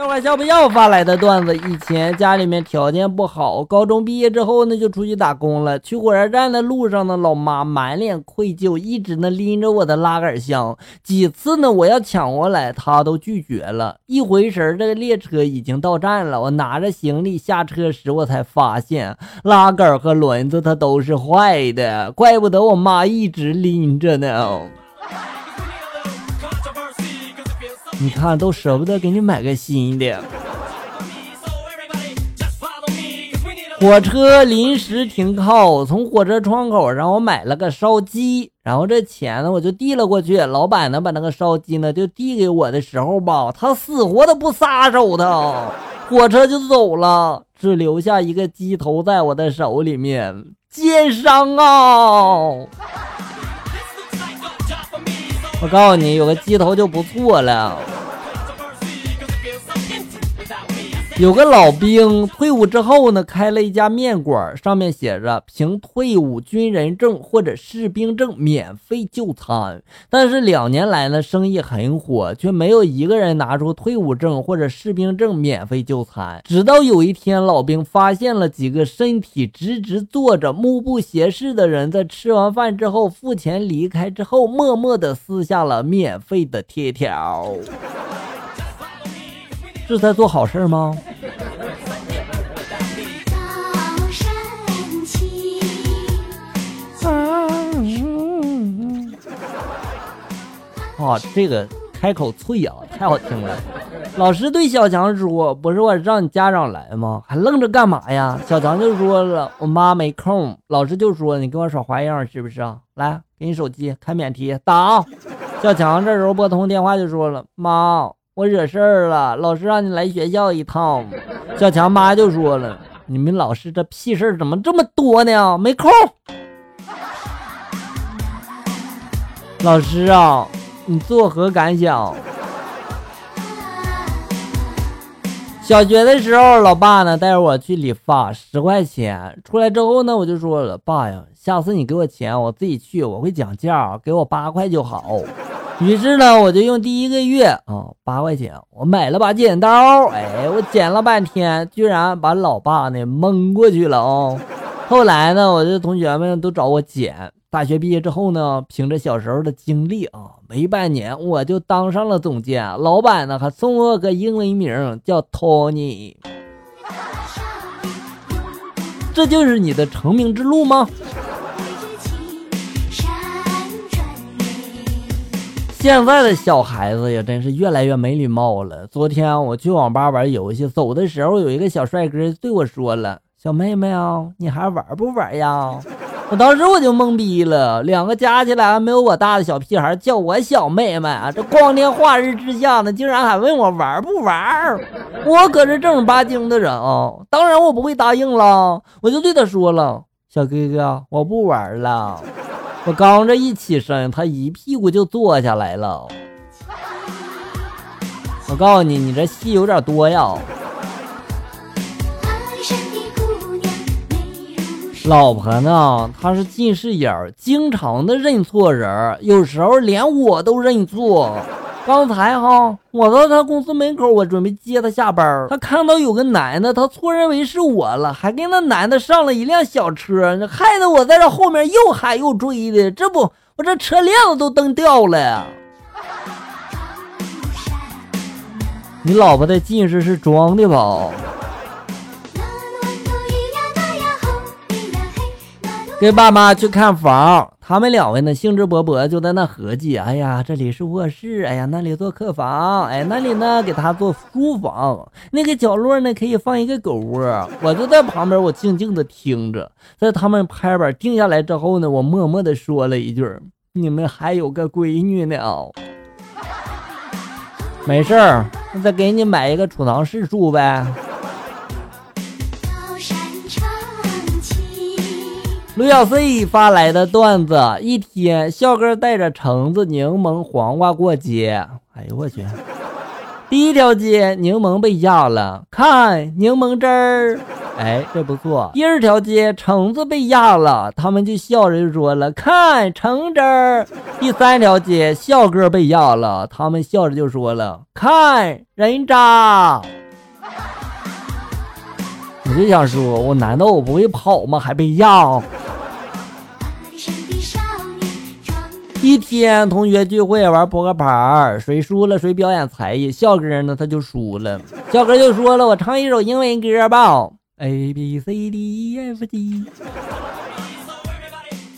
笑话笑不笑发来的段子，以前家里面条件不好，高中毕业之后呢就出去打工了。去火车站的路上呢，老妈满脸愧疚，一直呢拎着我的拉杆箱。几次呢我要抢过来，她都拒绝了。一回神，这个列车已经到站了。我拿着行李下车时，我才发现拉杆和轮子它都是坏的，怪不得我妈一直拎着呢。你看，都舍不得给你买个新的。火车临时停靠，从火车窗口让我买了个烧鸡，然后这钱呢我就递了过去。老板呢把那个烧鸡呢就递给我的时候吧，他死活的不撒手的，火车就走了，只留下一个鸡头在我的手里面，奸商啊！我告诉你，有个鸡头就不错了。有个老兵退伍之后呢，开了一家面馆，上面写着凭退伍军人证或者士兵证免费就餐。但是两年来呢，生意很火，却没有一个人拿出退伍证或者士兵证免费就餐。直到有一天，老兵发现了几个身体直直坐着、目不斜视的人在吃完饭之后付钱离开之后，默默地撕下了免费的贴条。是在做好事吗？啊，这个开口脆啊，太好听了。老师对小强说：“不是我让你家长来吗？还愣着干嘛呀？”小强就说了：“我妈没空。”老师就说：“你跟我耍花样是不是啊？来，给你手机开免提打。”小强这时候拨通电话就说了：“妈。”我惹事儿了，老师让你来学校一趟。小强妈就说了：“你们老师这屁事儿怎么这么多呢？没空。”老师啊，你作何感想？小学的时候，老爸呢带着我去理发，十块钱。出来之后呢，我就说了：“爸呀，下次你给我钱，我自己去，我会讲价，给我八块就好。”于是呢，我就用第一个月啊八块钱，我买了把剪刀，哎，我剪了半天，居然把老爸呢蒙过去了哦。后来呢，我的同学们都找我剪。大学毕业之后呢，凭着小时候的经历啊，没半年我就当上了总监，老板呢还送我个英文名叫 Tony。这就是你的成名之路吗？现在的小孩子也真是越来越没礼貌了。昨天我去网吧玩游戏，走的时候有一个小帅哥对我说了：“小妹妹啊，你还玩不玩呀？”我当时我就懵逼了，两个加起来还没有我大的小屁孩叫我小妹妹啊，这光天化日之下呢，竟然还问我玩不玩？我可是正儿八经的人啊，当然我不会答应了。我就对他说了：“小哥哥，我不玩了。”我刚这一起身，他一屁股就坐下来了。我告诉你，你这戏有点多呀。老婆呢？她是近视眼，经常的认错人，有时候连我都认错。刚才哈，我到他公司门口，我准备接他下班。他看到有个男的，他错认为是我了，还跟那男的上了一辆小车，害得我在这后面又喊又追的。这不，我这车链子都蹬掉了。你老婆的近视是装的吧？跟爸妈去看房。他们两位呢，兴致勃勃就在那合计。哎呀，这里是卧室，哎呀，那里做客房，哎，那里呢给他做书房，那个角落呢可以放一个狗窝。我就在旁边，我静静的听着。在他们拍板定下来之后呢，我默默的说了一句：“你们还有个闺女呢。”没事儿，再给你买一个储藏室住呗。卢小 C 发来的段子：一天，笑哥带着橙子、柠檬、黄瓜过街。哎呦我去！第一条街，柠檬被压了，看柠檬汁儿；哎，这不错。第二条街橙子被压了，他们就笑着就说了：“看橙汁儿。”第三条街笑哥被压了，他们笑着就说了：“看人渣。”我就想说，我难道我不会跑吗？还被压？一天同学聚会玩扑克牌，谁输了谁表演才艺。笑哥呢，他就输了。笑哥就说了：“我唱一首英文歌吧。” A B C D E F G，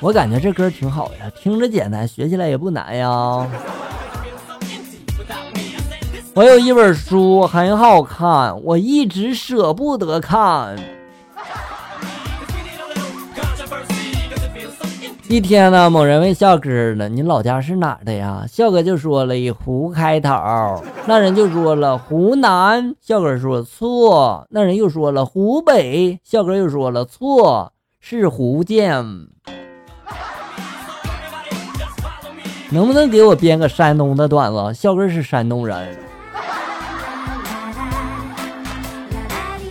我感觉这歌挺好呀，听着简单，学起来也不难呀。我有一本书很好看，我一直舍不得看。一天呢，某人问笑哥了：“你老家是哪的呀？”笑哥就说了以湖开头。那人就说了湖南。笑哥说错。那人又说了湖北。笑哥又说了错，是福建。能不能给我编个山东的段子？笑哥是山东人。